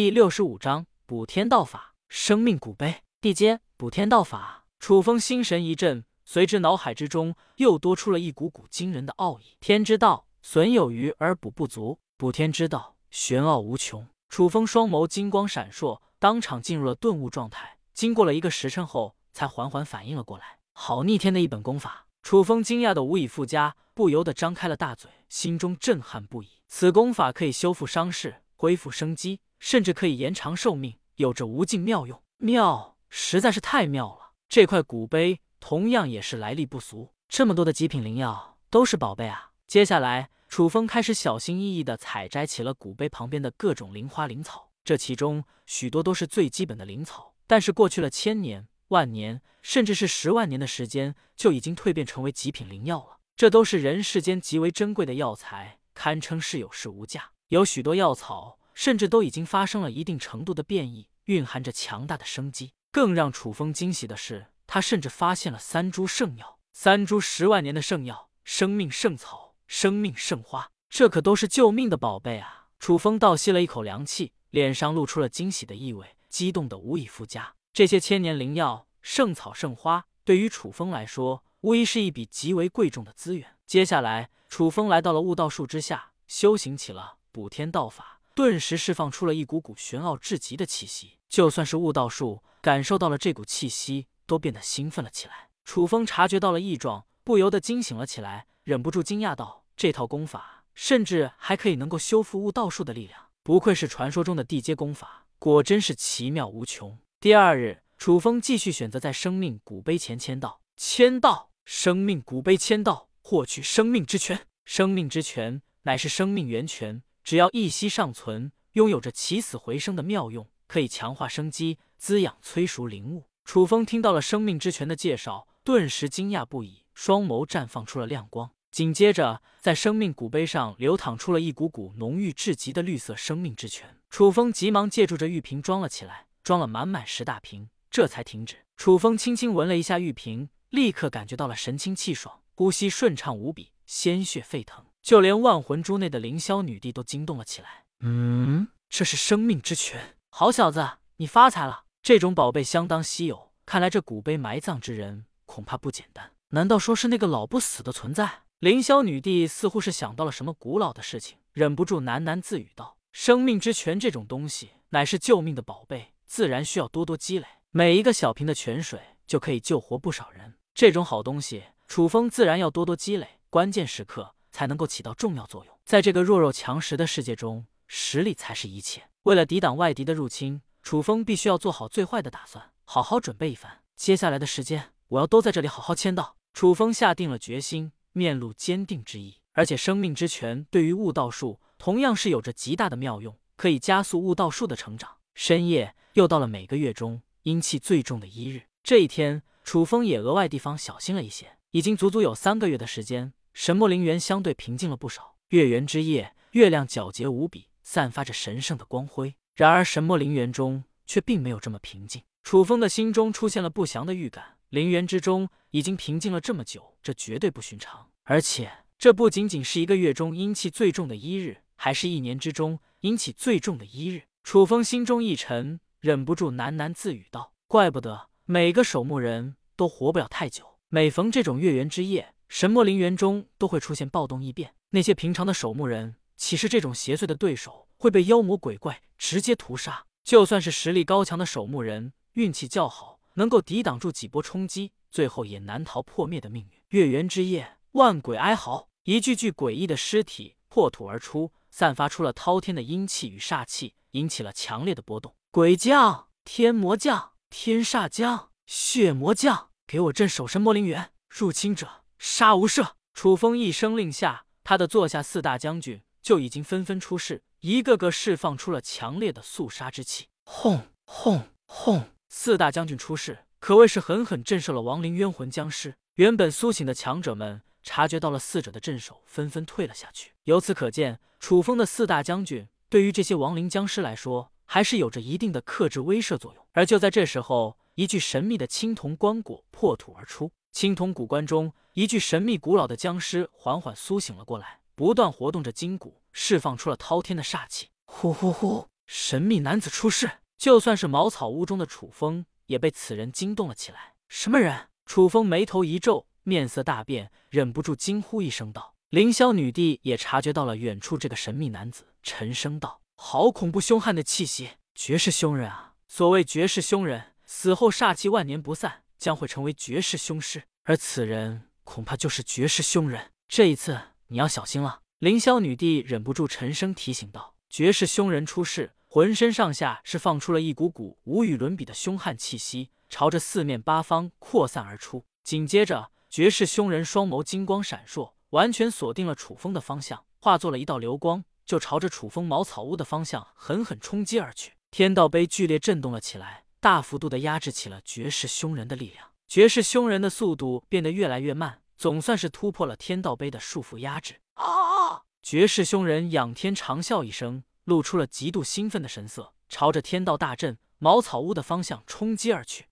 第六十五章补天道法，生命古碑地阶补天道法。楚风心神一震，随之脑海之中又多出了一股股惊人的奥义。天之道，损有余而补不足；补天之道，玄奥无穷。楚风双眸金光闪烁，当场进入了顿悟状态。经过了一个时辰后，才缓缓反应了过来。好逆天的一本功法！楚风惊讶的无以复加，不由得张开了大嘴，心中震撼不已。此功法可以修复伤势，恢复生机。甚至可以延长寿命，有着无尽妙用。妙，实在是太妙了！这块古碑同样也是来历不俗，这么多的极品灵药都是宝贝啊！接下来，楚风开始小心翼翼地采摘起了古碑旁边的各种灵花灵草。这其中许多都是最基本的灵草，但是过去了千年、万年，甚至是十万年的时间，就已经蜕变成为极品灵药了。这都是人世间极为珍贵的药材，堪称是有市无价。有许多药草。甚至都已经发生了一定程度的变异，蕴含着强大的生机。更让楚风惊喜的是，他甚至发现了三株圣药，三株十万年的圣药，生命圣草、生命圣花，这可都是救命的宝贝啊！楚风倒吸了一口凉气，脸上露出了惊喜的意味，激动的无以复加。这些千年灵药、圣草、圣花，对于楚风来说，无疑是一笔极为贵重的资源。接下来，楚风来到了悟道树之下，修行起了补天道法。顿时释放出了一股股玄奥至极的气息，就算是悟道术感受到了这股气息，都变得兴奋了起来。楚风察觉到了异状，不由得惊醒了起来，忍不住惊讶道：“这套功法甚至还可以能够修复悟道术的力量，不愧是传说中的地阶功法，果真是奇妙无穷。”第二日，楚风继续选择在生命古碑前签到，签到生命古碑，签到获取生命之泉。生命之泉乃是生命源泉。只要一息尚存，拥有着起死回生的妙用，可以强化生机，滋养催熟灵物。楚风听到了生命之泉的介绍，顿时惊讶不已，双眸绽放出了亮光。紧接着，在生命古碑上流淌出了一股股浓郁至极的绿色生命之泉。楚风急忙借助着玉瓶装了起来，装了满满十大瓶，这才停止。楚风轻轻闻了一下玉瓶，立刻感觉到了神清气爽，呼吸顺畅无比，鲜血沸腾。就连万魂珠内的凌霄女帝都惊动了起来。嗯，这是生命之泉，好小子，你发财了！这种宝贝相当稀有，看来这古碑埋葬之人恐怕不简单。难道说是那个老不死的存在？凌霄女帝似乎是想到了什么古老的事情，忍不住喃喃自语道：“生命之泉这种东西乃是救命的宝贝，自然需要多多积累。每一个小瓶的泉水就可以救活不少人。这种好东西，楚风自然要多多积累，关键时刻。”才能够起到重要作用。在这个弱肉强食的世界中，实力才是一切。为了抵挡外敌的入侵，楚风必须要做好最坏的打算，好好准备一番。接下来的时间，我要都在这里好好签到。楚风下定了决心，面露坚定之意。而且，生命之泉对于悟道术同样是有着极大的妙用，可以加速悟道术的成长。深夜又到了每个月中阴气最重的一日，这一天，楚风也额外地方小心了一些。已经足足有三个月的时间。神墨灵园相对平静了不少。月圆之夜，月亮皎洁无比，散发着神圣的光辉。然而，神墨灵园中却并没有这么平静。楚风的心中出现了不祥的预感。灵园之中已经平静了这么久，这绝对不寻常。而且，这不仅仅是一个月中阴气最重的一日，还是一年之中阴气最重的一日。楚风心中一沉，忍不住喃喃自语道：“怪不得每个守墓人都活不了太久。每逢这种月圆之夜。”神魔陵园中都会出现暴动异变，那些平常的守墓人岂是这种邪祟的对手？会被妖魔鬼怪直接屠杀。就算是实力高强的守墓人，运气较好，能够抵挡住几波冲击，最后也难逃破灭的命运。月圆之夜，万鬼哀嚎，一具具诡异的尸体破土而出，散发出了滔天的阴气与煞气，引起了强烈的波动。鬼将、天魔将、天煞将、血魔将，给我镇守神魔陵园！入侵者！杀无赦！楚风一声令下，他的座下四大将军就已经纷纷出世，一个个释放出了强烈的肃杀之气。轰轰轰！四大将军出世，可谓是狠狠震慑了亡灵冤魂僵尸。原本苏醒的强者们察觉到了四者的镇守，纷纷退了下去。由此可见，楚风的四大将军对于这些亡灵僵尸来说，还是有着一定的克制威慑作用。而就在这时候，一具神秘的青铜棺椁破土而出。青铜古棺中，一具神秘古老的僵尸缓缓苏醒了过来，不断活动着筋骨，释放出了滔天的煞气。呼呼呼！神秘男子出世！就算是茅草屋中的楚风，也被此人惊动了起来。什么人？楚风眉头一皱，面色大变，忍不住惊呼一声道：“凌霄女帝也察觉到了远处这个神秘男子，沉声道：‘好恐怖凶悍的气息，绝世凶人啊！’所谓绝世凶人，死后煞气万年不散，将会成为绝世凶师，而此人恐怕就是绝世凶人。这一次你要小心了。”凌霄女帝忍不住沉声提醒道：“绝世凶人出世。”浑身上下是放出了一股股无与伦比的凶悍气息，朝着四面八方扩散而出。紧接着，绝世凶人双眸金光闪烁，完全锁定了楚风的方向，化作了一道流光，就朝着楚风茅草屋的方向狠狠冲击而去。天道碑剧烈震动了起来，大幅度的压制起了绝世凶人的力量。绝世凶人的速度变得越来越慢，总算是突破了天道碑的束缚压制。啊！绝世凶人仰天长啸一声。露出了极度兴奋的神色，朝着天道大阵茅草屋的方向冲击而去。